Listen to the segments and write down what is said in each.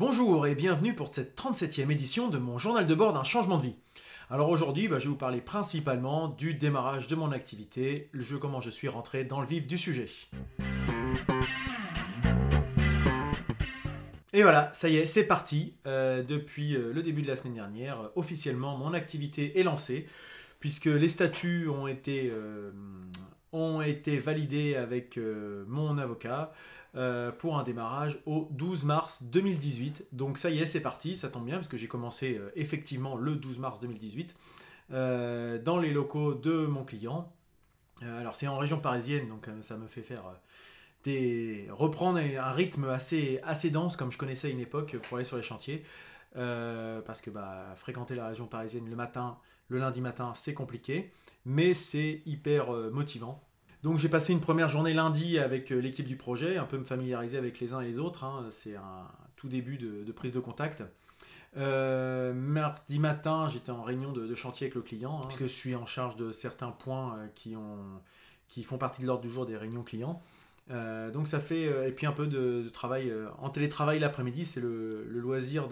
Bonjour et bienvenue pour cette 37e édition de mon journal de bord d'un changement de vie. Alors aujourd'hui, bah, je vais vous parler principalement du démarrage de mon activité, le jeu comment je suis rentré dans le vif du sujet. Et voilà, ça y est, c'est parti. Euh, depuis euh, le début de la semaine dernière, euh, officiellement, mon activité est lancée, puisque les statuts ont été, ont été validés avec mon avocat. Euh, pour un démarrage au 12 mars 2018. Donc ça y est, c'est parti, ça tombe bien parce que j'ai commencé euh, effectivement le 12 mars 2018 euh, dans les locaux de mon client. alors c'est en région parisienne, donc ça me fait faire des reprendre un rythme assez assez dense comme je connaissais à une époque pour aller sur les chantiers. parce que bah, fréquenter la région parisienne le matin, le lundi matin, c'est compliqué, mais c'est hyper motivant. Donc j'ai passé une première journée lundi avec euh, l'équipe du projet, un peu me familiariser avec les uns et les autres. Hein. C'est un tout début de, prise de contact. Euh, mardi matin, j'étais en réunion de, chantier avec le client, hein, puisque je suis en charge de certains points euh, qui, ont, qui font partie de l'ordre du jour des réunions clients. donc ça fait, et puis un peu de, travail en télétravail l'après-midi, c'est le, loisir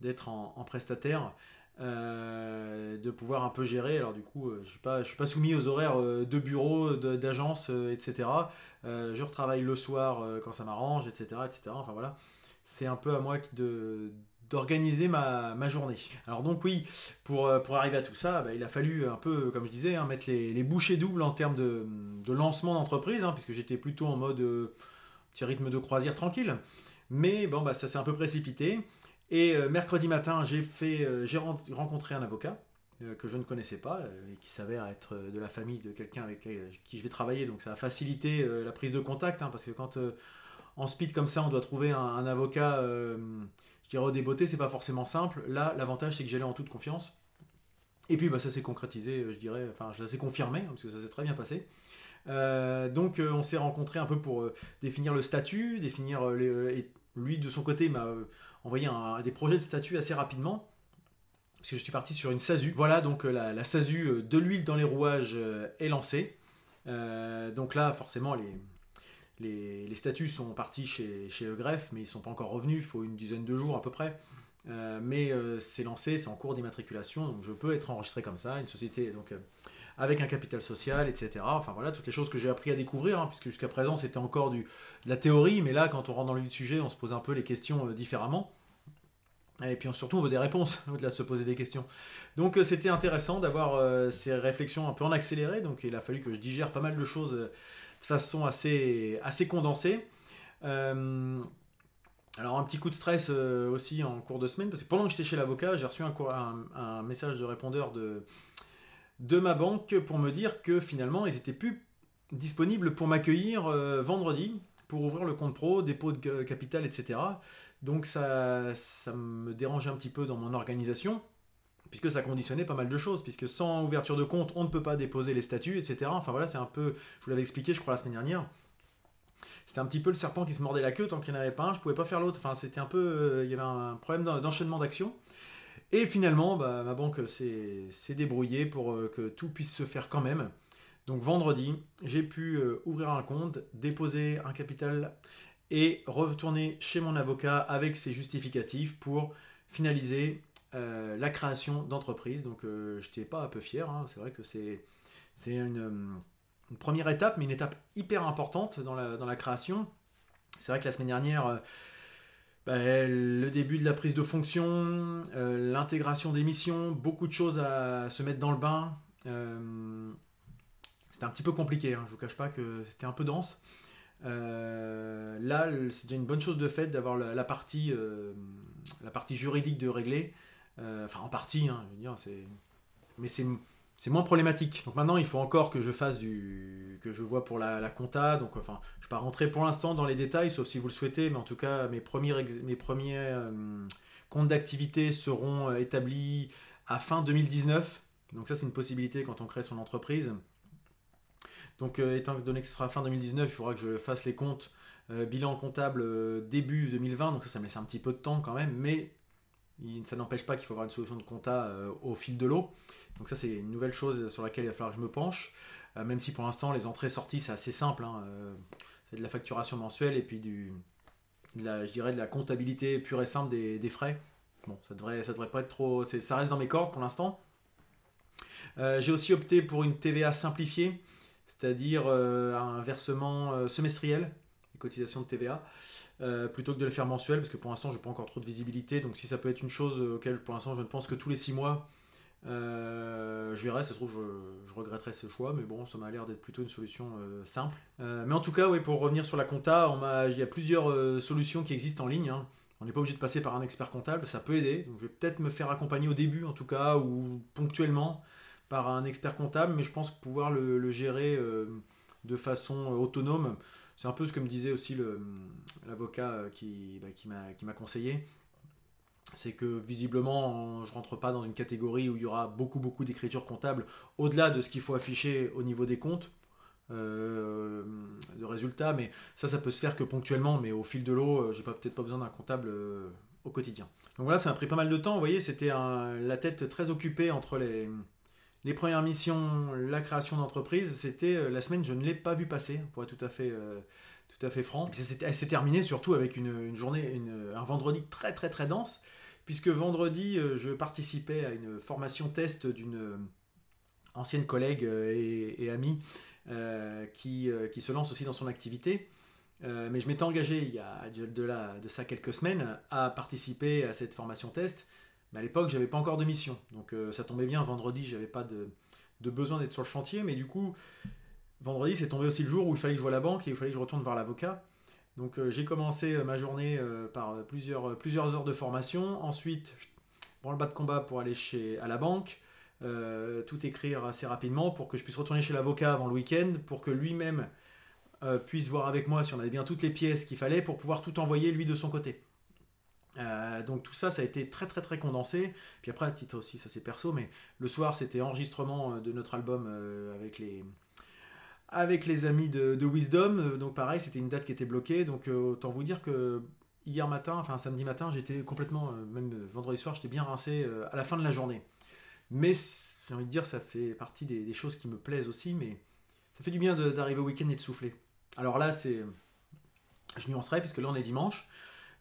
d'être en, prestataire. Euh, de pouvoir un peu gérer. Alors du coup, euh, je suis pas, suis pas soumis aux horaires euh, de bureau, d'agence, etc. je retravaille le soir quand ça m'arrange, etc., etc. Enfin voilà, c'est un peu à moi de d'organiser ma, ma, journée. Alors donc oui, pour, pour arriver à tout ça, bah, il a fallu un peu, comme je disais, hein, mettre les, les, bouchées doubles en termes de, de lancement d'entreprise, hein, puisque j'étais plutôt en mode petit rythme de croisière tranquille. Mais bon, bah, ça s'est un peu précipité. Et euh, mercredi matin, j'ai euh, rencontré un avocat euh, que je ne connaissais pas et qui s'avère être de la famille de quelqu'un avec qui je vais travailler. Donc ça a facilité la prise de contact hein, parce que quand en speed comme ça, on doit trouver un, avocat, je dirais au débeauté, c'est pas forcément simple. Là, l'avantage c'est que j'allais en toute confiance. Et puis bah, ça s'est concrétisé, je dirais, enfin ça s'est confirmé hein, parce que ça s'est très bien passé. donc on s'est rencontré un peu pour définir le statut, définir lui de son côté m'a envoyé des projets de statut assez rapidement. Parce que je suis parti sur une SASU. Voilà, donc euh, la, SASU euh, de l'huile dans les rouages euh, est lancée. donc là, forcément, les, les, statuts sont partis chez, chez Greffe, mais ils ne sont pas encore revenus. Il faut une dizaine de jours à peu près. mais c'est lancé, c'est en cours d'immatriculation, donc je peux être enregistré comme ça. Une société, donc avec un capital social, etc. Enfin voilà, toutes les choses que j'ai appris à découvrir, hein, puisque jusqu'à présent c'était encore de la théorie, mais là quand on rentre dans le sujet, on se pose un peu les questions euh, différemment. Et puis surtout, on veut des réponses, au-delà de se poser des questions. Donc euh, c'était intéressant d'avoir euh, ces réflexions un peu en accéléré, donc il a fallu que je digère pas mal de choses de façon assez, condensée. alors un petit coup de stress aussi en cours de semaine, parce que pendant que j'étais chez l'avocat, j'ai reçu un, message de répondeur de, de ma banque pour me dire que finalement ils étaient plus disponibles pour m'accueillir euh, vendredi pour ouvrir le compte pro, dépôt de capital, etc. Donc ça, ça me dérangeait un petit peu dans mon organisation, puisque ça conditionnait pas mal de choses, puisque sans ouverture de compte, on ne peut pas déposer les statuts, etc. Enfin voilà, c'est un peu, je vous l'avais expliqué, je crois, la semaine dernière. C'était un petit peu le serpent qui se mordait la queue tant qu'il n'y en avait pas un, je pouvais pas faire l'autre. Enfin, c'était un peu, euh, il y avait un problème d'enchaînement d'actions. Et finalement, bah, ma banque s'est débrouillée pour euh, que tout puisse se faire quand même. Donc vendredi, j'ai pu euh, ouvrir un compte, déposer un capital et retourner chez mon avocat avec ses justificatifs pour finaliser euh, la création d'entreprise. Donc je n'étais pas un peu fier, hein. c'est vrai que c'est une, première étape, mais une étape hyper importante dans la, dans la création. C'est vrai que la semaine dernière, bah, le début de la prise de fonction, euh, l'intégration des missions, beaucoup de choses à se mettre dans le bain. Euh, c'était un petit peu compliqué, hein, je ne vous cache pas que c'était un peu dense. Euh, là, c'est déjà une bonne chose de fait d'avoir la, partie, la partie juridique de régler. enfin, en partie, hein, je veux dire, mais c'est c'est moins problématique. Donc maintenant, il faut encore que je fasse du. que je vois pour la, compta. Donc, enfin, je ne vais pas rentrer pour l'instant dans les détails, sauf si vous le souhaitez, mais en tout cas, mes premiers, mes premiers euh, comptes d'activité seront euh, établis à fin 2019. Donc, ça, c'est une possibilité quand on crée son entreprise. Donc, euh, étant donné que ce sera fin 2019, il faudra que je fasse les comptes, bilan comptable début 2020. Donc, ça, ça me laisse un petit peu de temps quand même, mais ça n'empêche pas qu'il faut avoir une solution de compta au fil de l'eau. Donc ça c'est une nouvelle chose sur laquelle il va falloir que je me penche, euh, même si pour l'instant les entrées-sorties c'est assez simple, hein, euh, c'est de la facturation mensuelle et puis du, je dirais de la comptabilité pure et simple des, frais. Bon, ça devrait, ça devrait pas être trop. Ça reste dans mes cordes pour l'instant. j'ai aussi opté pour une TVA simplifiée, c'est-à-dire un versement semestriel des cotisations de TVA, plutôt que de le faire mensuel, parce que pour l'instant, je n'ai pas encore trop de visibilité. Donc, si ça peut être une chose auquel, pour l'instant, je ne pense que tous les six mois, euh, je verrai, ça se trouve, je, je, regretterai ce choix, mais bon, ça m'a l'air d'être plutôt une solution euh, simple. Euh, mais en tout cas, oui, pour revenir sur la compta, il y a plusieurs solutions qui existent en ligne. Hein. On n'est pas obligé de passer par un expert comptable, ça peut aider. Je vais peut-être me faire accompagner au début, en tout cas, ou ponctuellement, par un expert comptable, mais je pense pouvoir le, gérer de façon autonome. C'est un peu ce que me disait aussi l'avocat bah, qui m'a conseillé c'est que visiblement, je rentre pas dans une catégorie où il y aura beaucoup, beaucoup d'écriture comptable au-delà de ce qu'il faut afficher au niveau des comptes. Euh, de résultats, mais ça, ça peut se faire que ponctuellement, mais au fil de l'eau, euh, j'ai pas peut-être pas besoin d'un comptable euh, au quotidien. Donc voilà, ça m'a pris pas mal de temps. Vous voyez, c'était la tête très occupée entre les, les premières missions, la création d'entreprise. C'était la semaine, je ne l'ai pas vu passer, pour être tout à fait, tout à fait franc. Elle s'est terminée surtout avec une, journée, un vendredi très très très dense puisque vendredi, euh, je participais à une formation test d'une euh, ancienne collègue euh, et, amie qui, qui, se lance aussi dans son activité. mais je m'étais engagé il y a de, de ça quelques semaines à participer à cette formation test. Mais à l'époque, j'avais pas encore de mission. Donc ça tombait bien, vendredi, j'avais pas de besoin d'être sur le chantier. Mais du coup, vendredi, c'est tombé aussi le jour où il fallait que je voie la banque et il fallait que je retourne voir l'avocat. Donc euh, j'ai commencé euh, ma journée euh, par plusieurs, plusieurs heures de formation. Ensuite, prends le bas de combat pour aller chez, à la banque. tout écrire assez rapidement pour que je puisse retourner chez l'avocat avant le week-end, pour que lui-même puisse voir avec moi si on avait bien toutes les pièces qu'il fallait pour pouvoir tout envoyer lui de son côté. donc tout ça, ça a été très très très condensé. Puis après, à titre aussi, ça c'est perso, mais le soir c'était enregistrement de notre album avec les, avec les amis de, Wisdom. Euh, donc pareil, c'était une date qui était bloquée. Donc euh, autant vous dire que hier matin, enfin samedi matin, j'étais complètement, euh, même vendredi soir, j'étais bien rincé à la fin de la journée. Mais j'ai envie de dire, ça fait partie des, choses qui me plaisent aussi, mais ça fait du bien d'arriver au week-end et de souffler. Alors là, c'est, je nuancerai puisque là on est dimanche.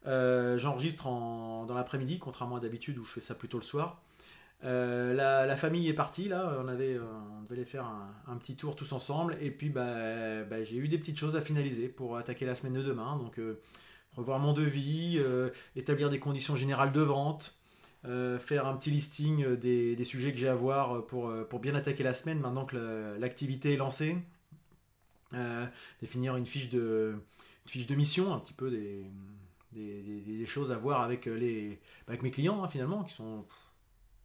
J'enregistre dans l'après-midi, contrairement à d'habitude où je fais ça plutôt le soir. Euh, la, famille est partie on, avait, euh, devait faire un, petit tour tous ensemble et puis bah, bah, j'ai eu des petites choses à finaliser pour attaquer la semaine de demain. Donc euh, revoir mon devis, établir des conditions générales de vente, faire un petit listing des, sujets que j'ai à voir pour, bien attaquer la semaine maintenant que l'activité est lancée. définir une fiche, de, mission, un petit peu des, des, choses à voir avec, les, avec mes clients hein, finalement qui sont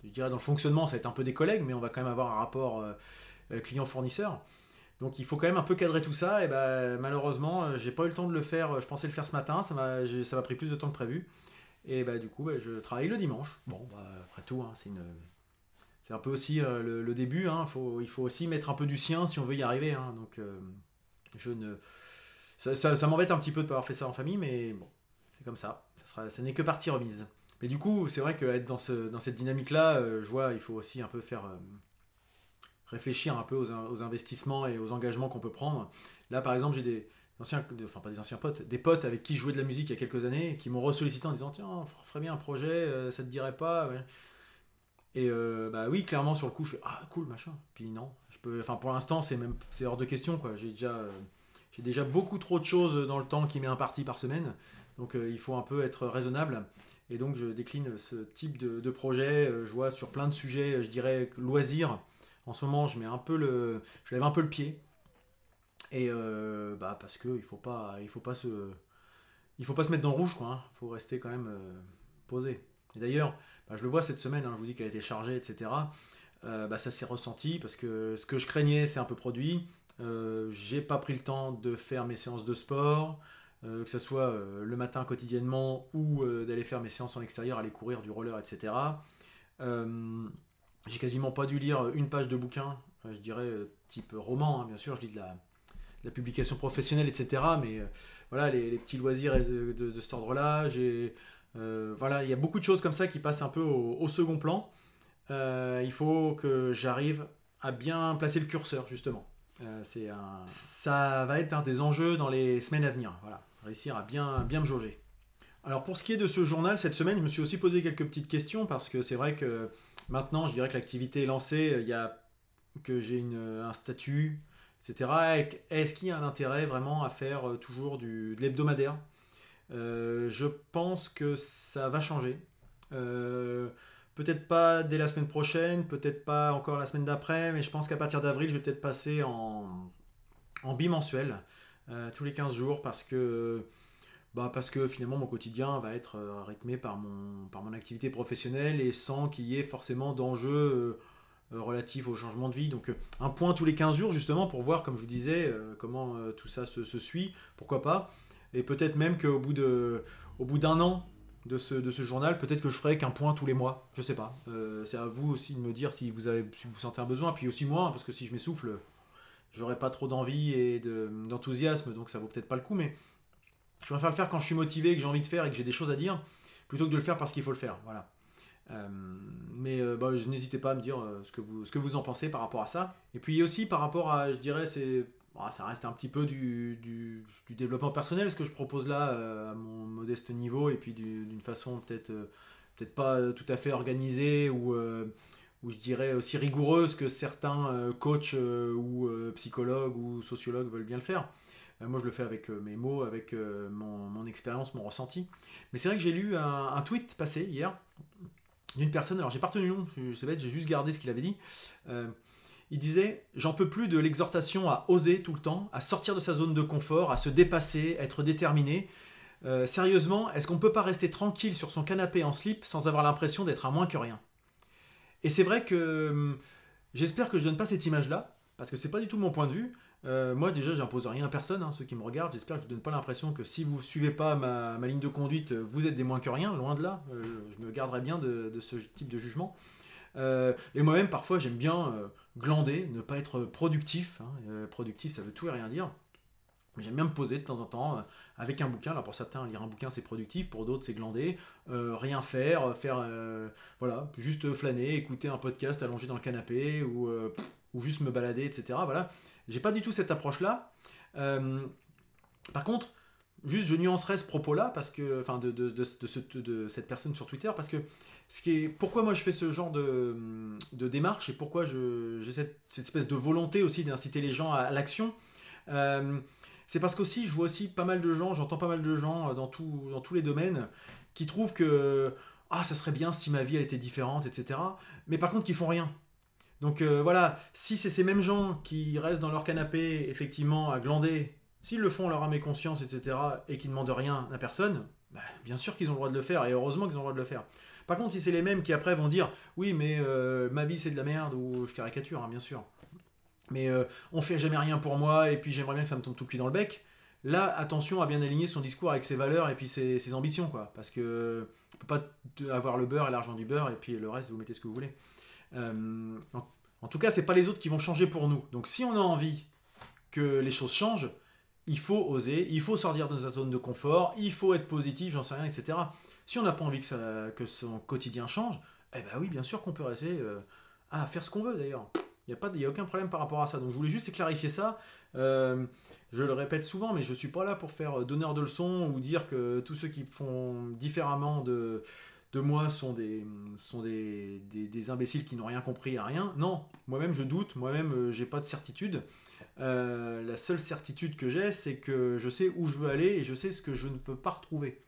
je dirais dans le fonctionnement, ça va être un peu des collègues, mais on va quand même avoir un rapport euh, euh, client-fournisseur. Donc il faut quand même un peu cadrer tout ça. Et ben malheureusement, euh, j'ai pas eu le temps de le faire. Je pensais le faire ce matin, ça m'a, pris plus de temps que prévu. Et bah, du coup, bah, je travaille le dimanche. Bon, après tout, hein, c'est une, c'est un peu aussi le, début. Hein. Faut, il faut aussi mettre un peu du sien si on veut y arriver. Hein. Donc je ne, ça, m'embête un petit peu de pas avoir fait ça en famille, mais bon, c'est comme ça. Ça, ça n'est que partie remise. Mais du coup, c'est vrai qu'être dans, ce, dans cette dynamique-là, euh, je vois, il faut aussi un peu faire euh, réfléchir un peu aux, investissements et aux engagements qu'on peut prendre. Là, par exemple, j'ai des anciens, enfin pas des anciens potes, des potes avec qui je jouais de la musique il y a quelques années, qui m'ont ressollicité en disant tiens, on ferait bien un projet, euh, ça te dirait pas Et bah oui, clairement sur le coup, je fais ah cool machin. Puis non, je peux, enfin pour l'instant c'est même c'est hors de question quoi. J'ai déjà j'ai déjà beaucoup trop de choses dans le temps qui m'est imparti par semaine, donc il faut un peu être raisonnable. Et donc je décline ce type de, projet. Euh, je vois sur plein de sujets, euh, je dirais loisirs. En ce moment, je mets un peu le, je lève un peu le pied. Et euh, bah parce que il faut pas, faut pas se, il faut pas se mettre dans le rouge, quoi. Il hein. faut rester quand même posé. Et d'ailleurs, bah, je le vois cette semaine. Hein, je vous dis qu'elle a été chargée, etc. bah, ça s'est ressenti parce que ce que je craignais, c'est un peu produit. j'ai pas pris le temps de faire mes séances de sport. Euh, que ce soit euh, le matin quotidiennement ou euh, d'aller faire mes séances en extérieur, aller courir du roller, etc. j'ai quasiment pas dû lire une page de bouquin, je dirais type roman, hein, bien sûr, je lis de la, publication professionnelle, etc. Mais voilà, les, petits loisirs de, de, cet ordre-là, voilà, il y a beaucoup de choses comme ça qui passent un peu au, second plan. il faut que j'arrive à bien placer le curseur, justement. Un... Ça va être un des enjeux dans les semaines à venir. Voilà réussir à bien, bien me jauger. Alors pour ce qui est de ce journal, cette semaine, je me suis aussi posé quelques petites questions parce que c'est vrai que maintenant, je dirais que l'activité est lancée, il y a que j'ai un statut, etc. Est-ce qu'il y a un intérêt vraiment à faire euh, toujours de l'hebdomadaire? Euh, Je pense que ça va changer. Euh, peut-être pas dès la semaine prochaine, peut-être pas encore la semaine d'après, mais je pense qu'à partir d'avril, je vais peut-être passer en, en bimensuel, tous les 15 jours, parce que, bah parce que finalement mon quotidien va être rythmé par mon, activité professionnelle et sans qu'il y ait forcément d'enjeux euh, relatif au changement de vie. Donc euh, un point tous les 15 jours justement pour voir, comme je vous disais, euh, comment tout ça se, suit, pourquoi pas. Et peut-être même qu'au bout d'un an de ce, journal, peut-être que je ferai qu'un point tous les mois. Je sais pas. c'est à vous aussi de me dire si vous avez, si vous sentez un besoin. Puis aussi moi, hein, parce que si je m'essouffle, j'aurai pas trop d'envie et d'enthousiasme, donc ça vaut peut-être pas le coup. Mais je préfère le faire quand je suis motivé, que j'ai envie de faire et que j'ai des choses à dire, plutôt que de le faire parce qu'il faut le faire. Voilà. Euh, mais euh, bah, je n'hésitez pas à me dire euh, ce, que vous, ce que vous en pensez par rapport à ça. Et puis aussi par rapport à, je dirais, c'est bah, ça reste un petit peu du, du, développement personnel ce que je propose là à mon modeste niveau et puis d'une façon peut-être peut-être pas tout à fait organisée ou, ou je dirais aussi rigoureuse que certains coachs ou psychologues ou sociologues veulent bien le faire. moi je le fais avec mes mots, avec mon, mon expérience, mon ressenti. Mais c'est vrai que j'ai lu un, tweet passé hier d'une personne, alors j'ai pas retenu le nom, sais pas, j'ai juste gardé ce qu'il avait dit. Il disait J'en peux plus de l'exhortation à oser tout le temps, à sortir de sa zone de confort, à se dépasser, être déterminé. Euh, sérieusement, est-ce qu'on peut pas rester tranquille sur son canapé en slip sans avoir l'impression d'être à moins que rien? Et c'est vrai que hum, j'espère que je donne pas cette image-là, parce que c'est pas du tout mon point de vue. Euh, moi déjà, j'impose rien à personne, hein, ceux qui me regardent. J'espère que je ne donne pas l'impression que si vous suivez pas ma, ligne de conduite, vous êtes des moins que rien, loin de là. Euh, je me garderai bien de, ce type de jugement. Euh, et moi-même, parfois, j'aime bien glander, ne pas être productif. Hein. productif, ça veut tout et rien dire. J'aime bien me poser de temps en temps avec un bouquin. Alors pour certains, lire un bouquin c'est productif, pour d'autres c'est glander, rien faire, faire voilà, juste flâner, écouter un podcast allongé dans le canapé ou, ou juste me balader, etc. Voilà. J'ai pas du tout cette approche-là. Euh, par contre, juste je nuancerai ce propos-là, parce que, enfin, de, de, de, cette personne sur Twitter, parce que ce qui est, pourquoi moi je fais ce genre de, démarche et pourquoi j'ai cette, espèce de volonté aussi d'inciter les gens à, l'action, euh, c'est parce qu'aussi je vois aussi pas mal de gens, j'entends pas mal de gens dans, tout, dans tous les domaines qui trouvent que ah ça serait bien si ma vie elle était différente, etc. Mais par contre qui font rien. Donc euh, voilà, si c'est ces mêmes gens qui restent dans leur canapé, effectivement, à glander, s'ils le font leur âme et conscience, etc., et qui ne demandent rien à personne, bah, bien sûr qu'ils ont le droit de le faire, et heureusement qu'ils ont le droit de le faire. Par contre, si c'est les mêmes qui après vont dire oui, mais euh, ma vie c'est de la merde, ou je caricature, hein, bien sûr, mais euh, on fait jamais rien pour moi, et puis j'aimerais bien que ça me tombe tout cuit dans le bec, là, attention à bien aligner son discours avec ses valeurs et puis ses, ambitions, quoi. Parce que on peut pas avoir le beurre et l'argent du beurre, et puis le reste, vous mettez ce que vous voulez. Euh, en, tout cas, c'est pas les autres qui vont changer pour nous. Donc si on a envie que les choses changent, il faut oser, il faut sortir de sa zone de confort, il faut être positif, j'en sais rien, etc. Si on n'a pas envie que, que, son quotidien change, eh ben oui, bien sûr qu'on peut rester euh, à faire ce qu'on veut d'ailleurs. Il n'y a, a aucun problème par rapport à ça. Donc je voulais juste clarifier ça. Euh, je le répète souvent, mais je ne suis pas là pour faire donneur de leçons ou dire que tous ceux qui font différemment de, de moi sont des, sont des, des, imbéciles qui n'ont rien compris à rien. Non, moi-même je doute, moi-même euh, j'ai pas de certitude. Euh, la seule certitude que j'ai, c'est que je sais où je veux aller et je sais ce que je ne veux pas retrouver.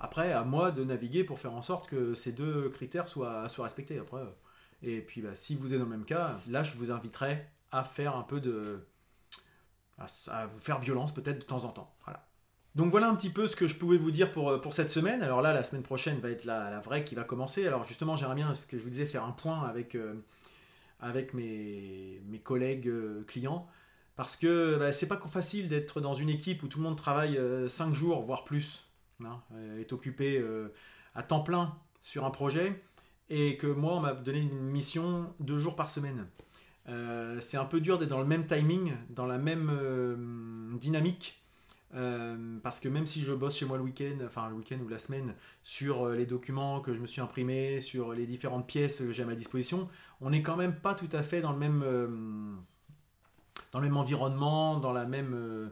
Après, à moi de naviguer pour faire en sorte que ces deux critères soient, respectés. Après, et puis, bah, si vous êtes dans le même cas, là, je vous inviterai à faire un peu de. à, vous faire violence peut-être de temps en temps. Voilà. Donc voilà un petit peu ce que je pouvais vous dire pour, pour cette semaine. Alors là, la semaine prochaine va être la, vraie qui va commencer. Alors justement, j'aimerais bien, ce que je vous disais, faire un point avec, euh, avec mes, mes collègues euh, clients. Parce que bah, c'est pas facile d'être dans une équipe où tout le monde travaille 5 jours, voire plus, hein, est occupé à temps plein sur un projet, et que moi, on m'a donné une mission deux jours par semaine. c'est un peu dur d'être dans le même timing, dans la même dynamique euh, parce que même si je bosse chez moi le week-end, enfin le week-end ou la semaine, sur euh, les documents que je me suis imprimés, sur les différentes pièces que j'ai à ma disposition, on n'est quand même pas tout à fait dans le même, euh, dans le même environnement, dans, la même,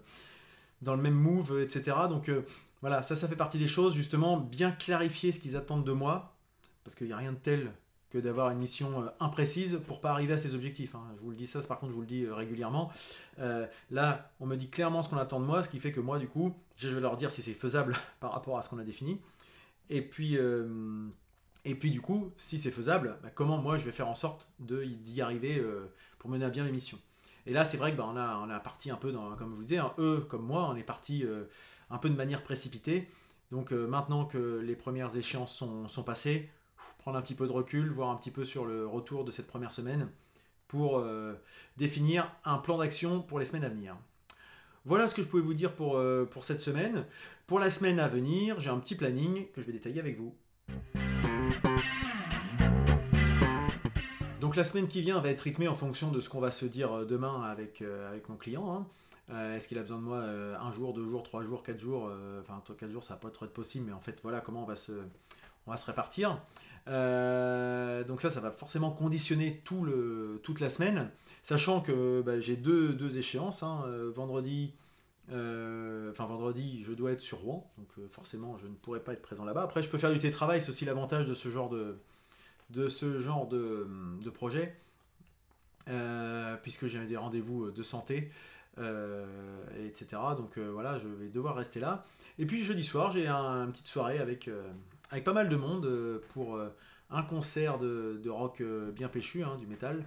dans le même move, etc. Donc voilà, ça, ça fait partie des choses, justement, bien clarifier ce qu'ils attendent de moi, parce qu'il n'y a rien de tel que d'avoir une mission euh, imprécise pour pas arriver à ses objectifs. hein. Je vous le dis ça, par contre, je vous le dis euh, régulièrement. Euh, là, on me dit clairement ce qu'on attend de moi, ce qui fait que moi, du coup, je vais leur dire si c'est faisable par rapport à ce qu'on a défini. Et puis, euh, et puis du coup, si c'est faisable, bah, comment moi je vais faire en sorte d'y arriver euh, pour mener à bien mes missions. Et là, c'est vrai que bah, on, a, parti un peu, dans, comme je vous disais, hein, eux comme moi, on est parti euh, un peu de manière précipitée. Donc euh, maintenant que les premières échéances sont, sont passées, prendre un petit peu de recul, voir un petit peu sur le retour de cette première semaine pour euh, définir un plan d'action pour les semaines à venir. Voilà ce que je pouvais vous dire pour cette semaine. Pour la semaine à venir, j'ai un petit planning que je vais détailler avec vous. Donc la semaine qui vient va être rythmée en fonction de ce qu'on va se dire euh, demain avec, euh, avec mon client. hein. Euh, Est-ce qu'il a besoin de moi un jour, deux jours, trois jours, quatre jours Enfin, quatre jours, ça va pas trop être possible, mais en fait, voilà comment on va se, répartir. Donc ça, ça va forcément conditionner toute la semaine, sachant que bah, j'ai deux, deux échéances. hein. Vendredi, enfin vendredi, je dois être sur Rouen, donc forcément, je ne pourrai pas être présent là-bas. Après, je peux faire du télétravail, c'est aussi l'avantage de ce genre de, de ce genre de, projet, euh, puisque j'ai des rendez-vous de santé, euh, etc. Donc euh, voilà, je vais devoir rester là. Et puis jeudi soir, j'ai un- une petite soirée avec, avec pas mal de monde pour un concert de, de rock euh, bien péchu, hein, du métal,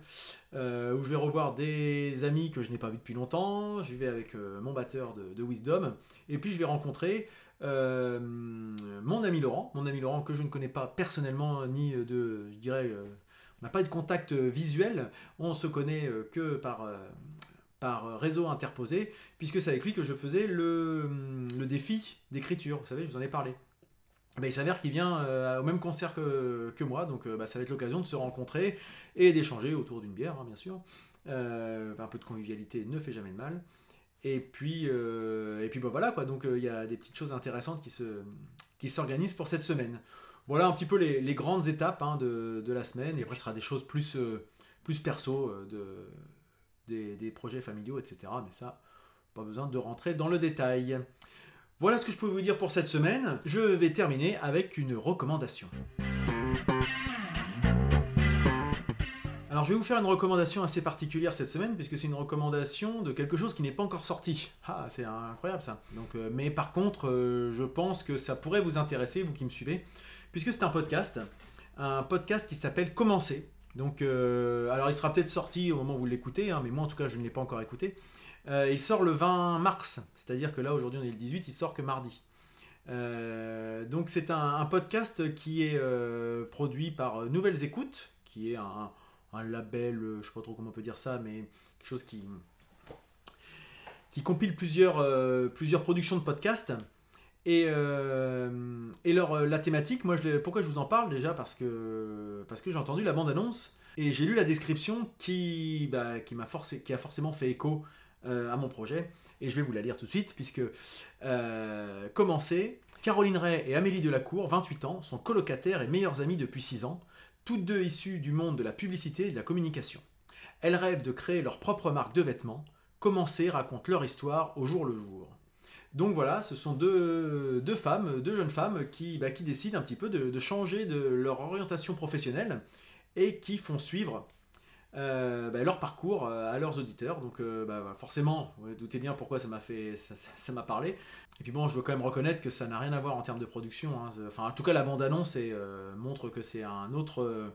euh, où je vais revoir des amis que je n'ai pas vus depuis longtemps. Je vais avec euh, mon batteur de, de Wisdom. Et puis je vais rencontrer mon ami Laurent, mon ami Laurent que je ne connais pas personnellement, ni de, je dirais, on n'a pas de contact visuel, on se connaît que par, par réseau interposé, puisque c'est avec lui que je faisais le, le défi d'écriture, vous savez, je vous en ai parlé. Ben, il s'avère qu'il vient euh, au même concert que, que moi, donc euh, bah, ça va être l'occasion de se rencontrer et d'échanger autour d'une bière, hein, bien sûr. Euh, un peu de convivialité ne fait jamais de mal. Et puis, et puis bah, voilà quoi, donc il y a des petites choses intéressantes qui qui s'organisent pour cette semaine. Voilà un petit peu les, les grandes étapes hein, de, de la semaine, et après ce sera des choses plus, plus perso, de, des, des projets familiaux, etc. Mais ça, pas besoin de rentrer dans le détail. Voilà ce que je peux vous dire pour cette semaine. Je vais terminer avec une recommandation. Alors je vais vous faire une recommandation assez particulière cette semaine puisque c'est une recommandation de quelque chose qui n'est pas encore sorti. Ah, c'est incroyable ça. Euh, mais par contre, euh, je pense que ça pourrait vous intéresser, vous qui me suivez, puisque c'est un podcast, un podcast qui s'appelle Commencer. Donc, euh, alors il sera peut-être sorti au moment où vous l'écoutez, hein, mais moi en tout cas je ne l'ai pas encore écouté. Euh, il sort le 20 mars, c'est-à-dire que là aujourd'hui on est le 18, il sort que mardi. Euh, donc c'est un, podcast qui est euh, produit par Nouvelles Écoutes, qui est un, label, je sais pas trop comment on peut dire ça, mais quelque chose qui, qui compile plusieurs, plusieurs productions de podcasts. Et, et la thématique, moi, pourquoi je vous en parle déjà? Parce que, parce que j'ai entendu la bande-annonce et j'ai lu la description qui, bah, qui, forcé, qui a forcément fait écho à mon projet. Et je vais vous la lire tout de suite, puisque euh, commencer, Caroline Ray et Amélie Delacour, 28 ans, sont colocataires et meilleures amies depuis 6 ans, toutes deux issues du monde de la publicité et de la communication. Elles rêvent de créer leur propre marque de vêtements. Commencer raconte leur histoire au jour le jour. Donc voilà, ce sont deux, femmes, deux jeunes femmes qui, bah, décident un petit peu de changer de leur orientation professionnelle et qui font suivre euh, bah, leur parcours euh, à leurs auditeurs. Donc euh, bah, forcément, vous doutez bien pourquoi ça m'a fait, ça, m'a parlé. Et puis bon, je dois quand même reconnaître que ça n'a rien à voir en termes de production. hein. Enfin, en tout cas, la bande-annonce est, euh, montre que c'est un autre,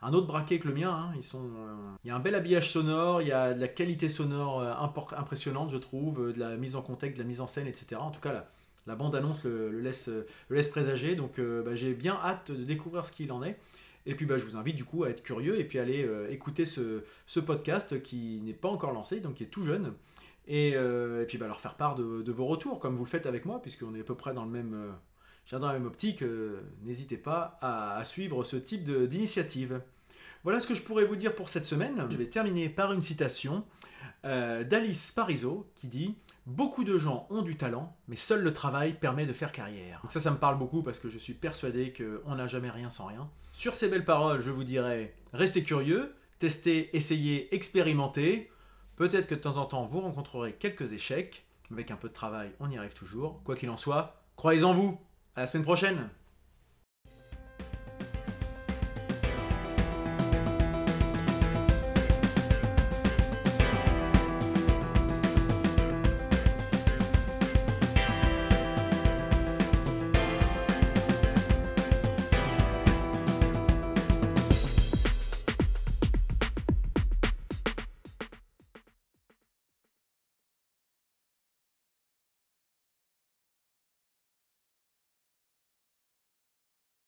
un autre braquet que le mien. hein. Ils sont, il y a un bel habillage sonore, il y a de la qualité sonore impressionnante, je trouve, de la mise en contexte, de la mise en scène, etc. En tout cas, la, la bande-annonce le, laisse, présager. Donc, bah, j'ai bien hâte de découvrir ce qu'il en est. Et puis, bah, je vous invite du coup à être curieux et puis aller euh, écouter ce, ce podcast qui n'est pas encore lancé, donc qui est tout jeune. Et, euh, et puis, bah, leur faire part de, vos retours, comme vous le faites avec moi, puisqu'on est à peu près dans le même. euh, dans la même optique, euh, n'hésitez pas à, suivre ce type d'initiative. Voilà ce que je pourrais vous dire pour cette semaine. Je vais terminer par une citation d'Alice Parizeau qui dit Beaucoup de gens ont du talent, mais seul le travail permet de faire carrière. Donc ça, ça me parle beaucoup parce que je suis persuadé qu'on n'a jamais rien sans rien. Sur ces belles paroles, je vous dirais restez curieux, testez, essayez, expérimentez. Peut-être que de temps en temps, vous rencontrerez quelques échecs. Avec un peu de travail, on y arrive toujours. Quoi qu'il en soit, Croyez en vous. À la semaine prochaine.